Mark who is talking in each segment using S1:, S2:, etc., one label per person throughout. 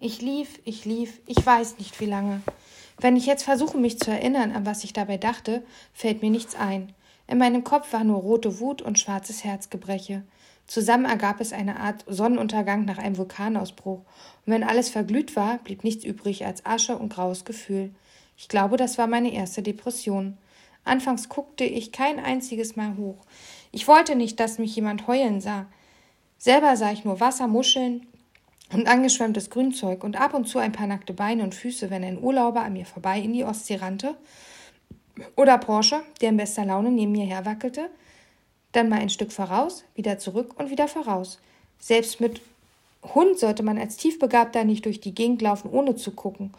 S1: Ich lief, ich lief, ich weiß nicht wie lange. Wenn ich jetzt versuche, mich zu erinnern, an was ich dabei dachte, fällt mir nichts ein. In meinem Kopf war nur rote Wut und schwarzes Herzgebreche. Zusammen ergab es eine Art Sonnenuntergang nach einem Vulkanausbruch, und wenn alles verglüht war, blieb nichts übrig als Asche und graues Gefühl. Ich glaube, das war meine erste Depression. Anfangs guckte ich kein einziges Mal hoch. Ich wollte nicht, dass mich jemand heulen sah. Selber sah ich nur Wasser, Muscheln und angeschwemmtes Grünzeug und ab und zu ein paar nackte Beine und Füße, wenn ein Urlauber an mir vorbei in die Ostsee rannte. Oder Porsche, der in bester Laune neben mir herwackelte. Dann mal ein Stück voraus, wieder zurück und wieder voraus. Selbst mit Hund sollte man als Tiefbegabter nicht durch die Gegend laufen, ohne zu gucken.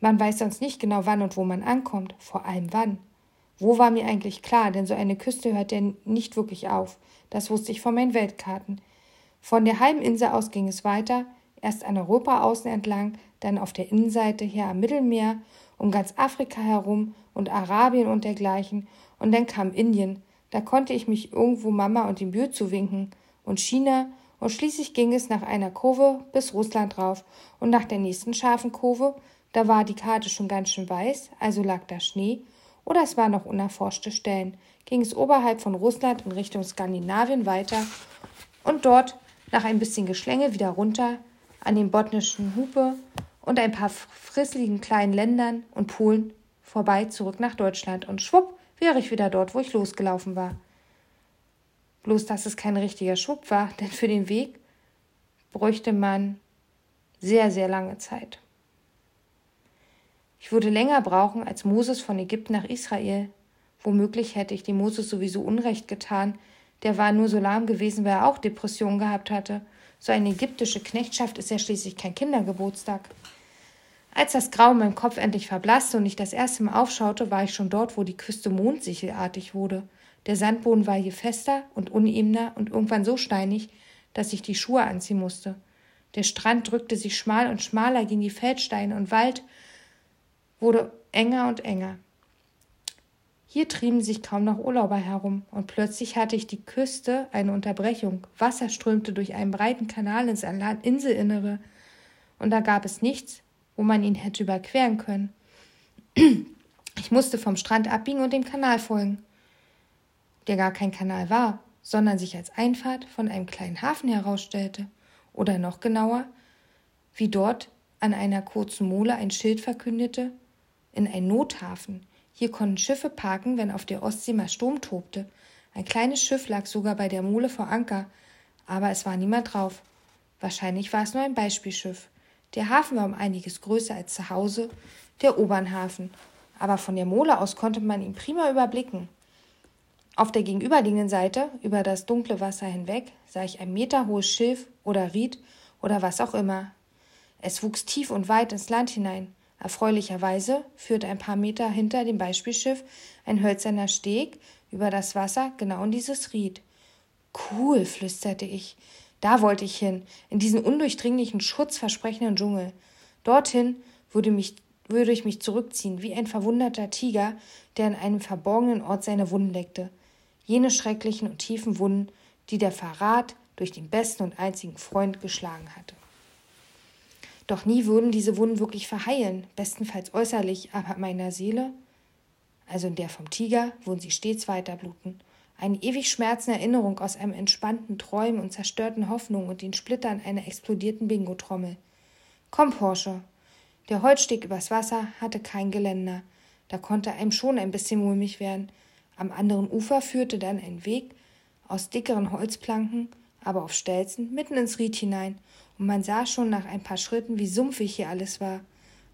S1: Man weiß sonst nicht genau, wann und wo man ankommt, vor allem wann. Wo war mir eigentlich klar, denn so eine Küste hört ja nicht wirklich auf. Das wusste ich von meinen Weltkarten. Von der halben aus ging es weiter, erst an Europa außen entlang, dann auf der Innenseite her am Mittelmeer, um ganz Afrika herum und Arabien und dergleichen, und dann kam Indien. Da konnte ich mich irgendwo Mama und dem Bür zuwinken, und China, und schließlich ging es nach einer Kurve bis Russland rauf, und nach der nächsten scharfen Kurve, da war die Karte schon ganz schön weiß, also lag da Schnee, oder es waren noch unerforschte Stellen, ging es oberhalb von Russland in Richtung Skandinavien weiter. Und dort nach ein bisschen Geschlänge wieder runter an den botnischen Hupe und ein paar frisseligen kleinen Ländern und Polen vorbei zurück nach Deutschland und schwupp wäre ich wieder dort, wo ich losgelaufen war. Bloß, dass es kein richtiger Schwupp war, denn für den Weg bräuchte man sehr, sehr lange Zeit. Ich würde länger brauchen als Moses von Ägypten nach Israel. Womöglich hätte ich dem Moses sowieso Unrecht getan. Der war nur so lahm gewesen, weil er auch Depressionen gehabt hatte. So eine ägyptische Knechtschaft ist ja schließlich kein Kindergeburtstag. Als das Grau in meinem Kopf endlich verblasste und ich das erste Mal aufschaute, war ich schon dort, wo die Küste mondsichelartig wurde. Der Sandboden war hier fester und unebener und irgendwann so steinig, dass ich die Schuhe anziehen musste. Der Strand drückte sich schmal und schmaler gegen die Feldsteine und Wald wurde enger und enger. Hier trieben sich kaum noch Urlauber herum, und plötzlich hatte ich die Küste eine Unterbrechung. Wasser strömte durch einen breiten Kanal ins Inselinnere, und da gab es nichts, wo man ihn hätte überqueren können. Ich musste vom Strand abbiegen und dem Kanal folgen, der gar kein Kanal war, sondern sich als Einfahrt von einem kleinen Hafen herausstellte. Oder noch genauer, wie dort an einer kurzen Mole ein Schild verkündete, in ein Nothafen. Hier konnten Schiffe parken, wenn auf der Ostsee mal Sturm tobte. Ein kleines Schiff lag sogar bei der Mole vor Anker, aber es war niemand drauf. Wahrscheinlich war es nur ein Beispielschiff. Der Hafen war um einiges größer als zu Hause, der Obernhafen, aber von der Mole aus konnte man ihn prima überblicken. Auf der gegenüberliegenden Seite, über das dunkle Wasser hinweg, sah ich ein meterhohes Schilf oder Ried oder was auch immer. Es wuchs tief und weit ins Land hinein. Erfreulicherweise führte ein paar Meter hinter dem Beispielschiff ein hölzerner Steg über das Wasser genau in dieses Ried. Cool, flüsterte ich. Da wollte ich hin, in diesen undurchdringlichen, schutzversprechenden Dschungel. Dorthin würde, mich, würde ich mich zurückziehen, wie ein verwunderter Tiger, der an einem verborgenen Ort seine Wunden leckte. Jene schrecklichen und tiefen Wunden, die der Verrat durch den besten und einzigen Freund geschlagen hatte. Doch nie würden diese Wunden wirklich verheilen, bestenfalls äußerlich, aber meiner Seele, also in der vom Tiger, würden sie stets weiter bluten. Eine ewig schmerzende Erinnerung aus einem entspannten Träumen und zerstörten Hoffnungen und den Splittern einer explodierten Bingo-Trommel. Komm, Porsche. Der Holzsteg übers Wasser hatte kein Geländer. Da konnte einem schon ein bisschen mulmig werden. Am anderen Ufer führte dann ein Weg aus dickeren Holzplanken, aber auf Stelzen, mitten ins Ried hinein, und man sah schon nach ein paar Schritten, wie sumpfig hier alles war.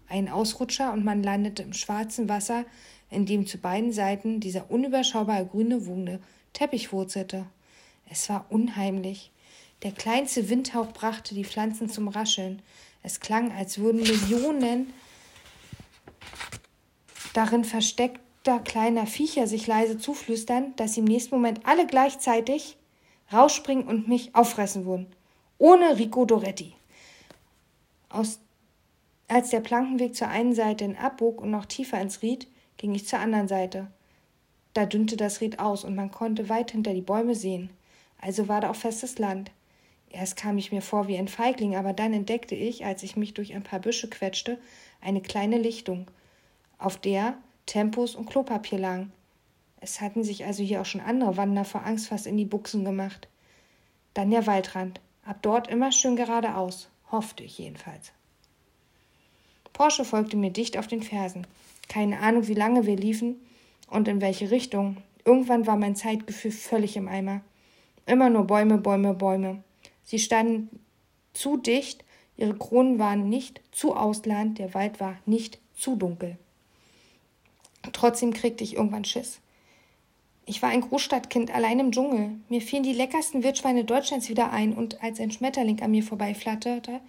S1: Ein Ausrutscher und man landete im schwarzen Wasser, in dem zu beiden Seiten dieser unüberschaubare grüne Wunde Teppich wurzelte. Es war unheimlich. Der kleinste Windhauch brachte die Pflanzen zum Rascheln. Es klang, als würden Millionen darin versteckter kleiner Viecher sich leise zuflüstern, dass sie im nächsten Moment alle gleichzeitig rausspringen und mich auffressen würden. Ohne Rico Doretti. Aus, als der Plankenweg zur einen Seite in abbog und noch tiefer ins Ried, ging ich zur anderen Seite. Da dünnte das Ried aus und man konnte weit hinter die Bäume sehen. Also war da auch festes Land. Erst kam ich mir vor wie ein Feigling, aber dann entdeckte ich, als ich mich durch ein paar Büsche quetschte, eine kleine Lichtung, auf der Tempos und Klopapier lagen. Es hatten sich also hier auch schon andere Wanderer vor Angst fast in die Buchsen gemacht. Dann der Waldrand. Ab dort immer schön geradeaus, hoffte ich jedenfalls. Porsche folgte mir dicht auf den Fersen. Keine Ahnung, wie lange wir liefen und in welche Richtung. Irgendwann war mein Zeitgefühl völlig im Eimer. Immer nur Bäume, Bäume, Bäume. Sie standen zu dicht, ihre Kronen waren nicht zu ausladend, der Wald war nicht zu dunkel. Trotzdem kriegte ich irgendwann Schiss. Ich war ein Großstadtkind, allein im Dschungel. Mir fielen die leckersten Wildschweine Deutschlands wieder ein, und als ein Schmetterling an mir vorbeiflatterte,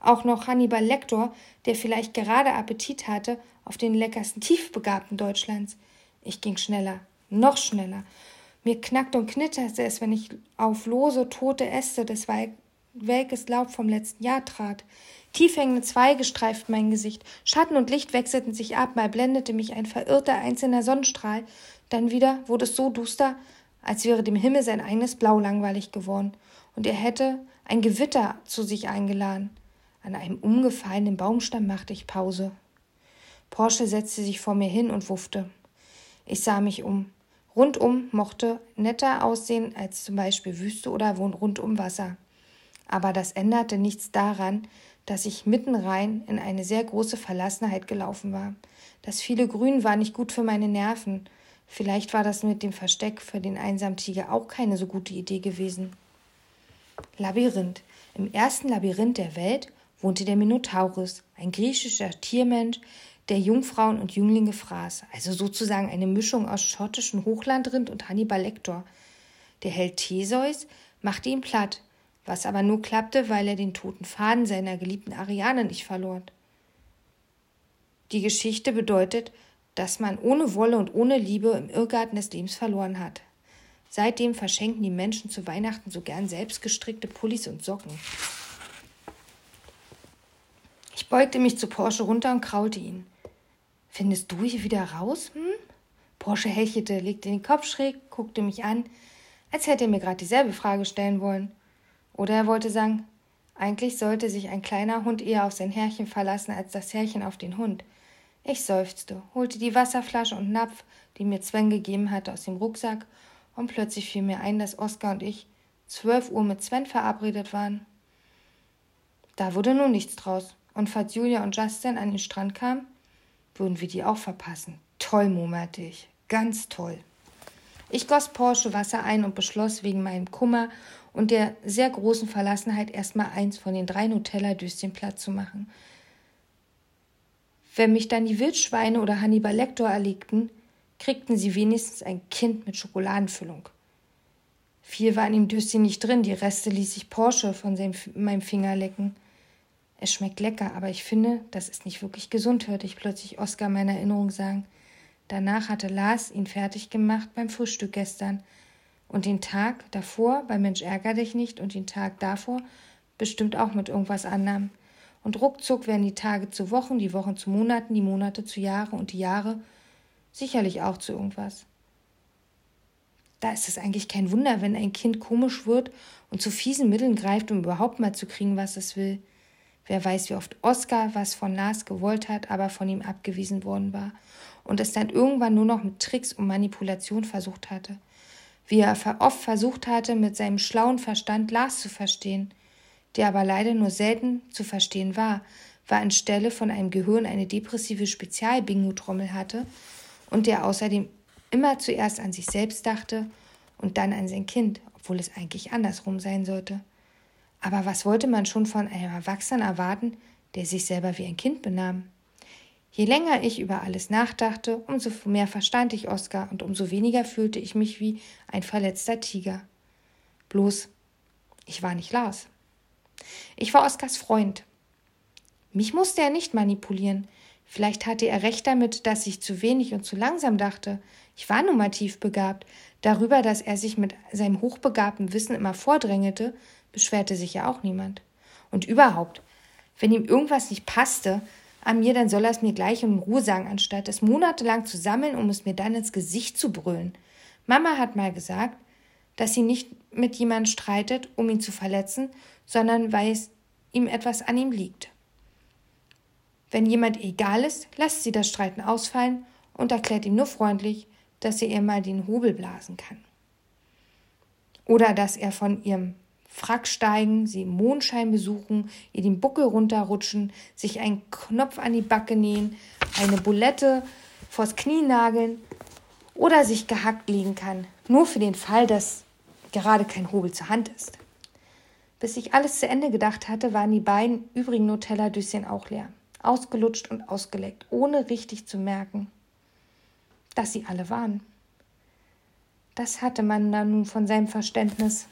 S1: auch noch Hannibal Lecter, der vielleicht gerade Appetit hatte auf den leckersten Tiefbegabten Deutschlands. Ich ging schneller, noch schneller. Mir knackte und knitterte es, wenn ich auf lose, tote Äste des welkes Laub vom letzten Jahr trat. Tiefhängende Zweige streiften mein Gesicht, Schatten und Licht wechselten sich ab, mal blendete mich ein verirrter einzelner Sonnenstrahl, dann wieder wurde es so duster, als wäre dem Himmel sein eigenes Blau langweilig geworden, und er hätte ein Gewitter zu sich eingeladen. An einem umgefallenen Baumstamm machte ich Pause. Porsche setzte sich vor mir hin und wuffte. Ich sah mich um. Rundum mochte netter aussehen als zum Beispiel Wüste oder rundum Wasser. Aber das änderte nichts daran, dass ich mitten rein in eine sehr große Verlassenheit gelaufen war. Das viele Grün war nicht gut für meine Nerven, Vielleicht war das mit dem Versteck für den einsamen Tiger auch keine so gute Idee gewesen. Labyrinth. Im ersten Labyrinth der Welt wohnte der Minotaurus, ein griechischer Tiermensch, der Jungfrauen und Jünglinge fraß, also sozusagen eine Mischung aus schottischem Hochlandrind und Hannibal Lecter. Der Held Theseus machte ihn platt, was aber nur klappte, weil er den toten Faden seiner geliebten Ariane nicht verlor. Die Geschichte bedeutet, das man ohne Wolle und ohne Liebe im Irrgarten des Lebens verloren hat. Seitdem verschenken die Menschen zu Weihnachten so gern selbstgestrickte Pullis und Socken. Ich beugte mich zu Porsche runter und kraulte ihn. Findest du hier wieder raus? Hm? Porsche hechelte, legte den Kopf schräg, guckte mich an, als hätte er mir gerade dieselbe Frage stellen wollen. Oder er wollte sagen, eigentlich sollte sich ein kleiner Hund eher auf sein Herrchen verlassen als das Herrchen auf den Hund. Ich seufzte, holte die Wasserflasche und Napf, die mir Sven gegeben hatte, aus dem Rucksack, und plötzlich fiel mir ein, dass Oskar und ich zwölf Uhr mit Sven verabredet waren. Da wurde nun nichts draus, und falls Julia und Justin an den Strand kamen, würden wir die auch verpassen. Toll, murmelte ich. Ganz toll. Ich goss Porsche Wasser ein und beschloss wegen meinem Kummer und der sehr großen Verlassenheit erstmal eins von den drei Nutella-Döschen platt zu machen, wenn mich dann die Wildschweine oder Hannibal Lecter erlegten, kriegten sie wenigstens ein Kind mit Schokoladenfüllung. Viel war in dem Döschen nicht drin, die Reste ließ ich Porsche von seinem, meinem Finger lecken. Es schmeckt lecker, aber ich finde, das ist nicht wirklich gesund, hörte ich plötzlich Oskar meiner Erinnerung sagen. Danach hatte Lars ihn fertig gemacht beim Frühstück gestern. Und den Tag davor bei Mensch ärger dich nicht und den Tag davor bestimmt auch mit irgendwas anderem. Und ruckzuck werden die Tage zu Wochen, die Wochen zu Monaten, die Monate zu Jahre und die Jahre sicherlich auch zu irgendwas. Da ist es eigentlich kein Wunder, wenn ein Kind komisch wird und zu fiesen Mitteln greift, um überhaupt mal zu kriegen, was es will. Wer weiß, wie oft Oskar was von Lars gewollt hat, aber von ihm abgewiesen worden war und es dann irgendwann nur noch mit Tricks und Manipulation versucht hatte. Wie er oft versucht hatte, mit seinem schlauen Verstand Lars zu verstehen – der aber leider nur selten zu verstehen war, war anstelle von einem Gehirn eine depressive Spezial-Bingo-Trommel hatte und der außerdem immer zuerst an sich selbst dachte und dann an sein Kind, obwohl es eigentlich andersrum sein sollte. Aber was wollte man schon von einem Erwachsenen erwarten, der sich selber wie ein Kind benahm? Je länger ich über alles nachdachte, umso mehr verstand ich Oskar und umso weniger fühlte ich mich wie ein verletzter Tiger. Bloß, ich war nicht Lars. Ich war Oskars Freund. Mich musste er nicht manipulieren. Vielleicht hatte er recht damit, dass ich zu wenig und zu langsam dachte. Ich war nun mal tief begabt. Darüber, dass er sich mit seinem hochbegabten Wissen immer vordrängelte, beschwerte sich ja auch niemand. Und überhaupt, wenn ihm irgendwas nicht passte an mir, dann soll er es mir gleich in Ruhe sagen, anstatt es monatelang zu sammeln, um es mir dann ins Gesicht zu brüllen. Mama hat mal gesagt, dass sie nicht mit jemandem streitet, um ihn zu verletzen, sondern weil es ihm etwas an ihm liegt. Wenn jemand egal ist, lasst sie das Streiten ausfallen und erklärt ihm nur freundlich, dass sie ihr mal den Hubel blasen kann. Oder dass er von ihrem Frack steigen, sie im Mondschein besuchen, ihr den Buckel runterrutschen, sich einen Knopf an die Backe nähen, eine Bulette vors Knie nageln oder sich gehackt liegen kann, nur für den Fall, dass gerade kein Hobel zur Hand ist. Bis ich alles zu Ende gedacht hatte, waren die beiden übrigen Nutella-Düsschen auch leer, ausgelutscht und ausgeleckt, ohne richtig zu merken, dass sie alle waren. Das hatte man dann nun von seinem Verständnis.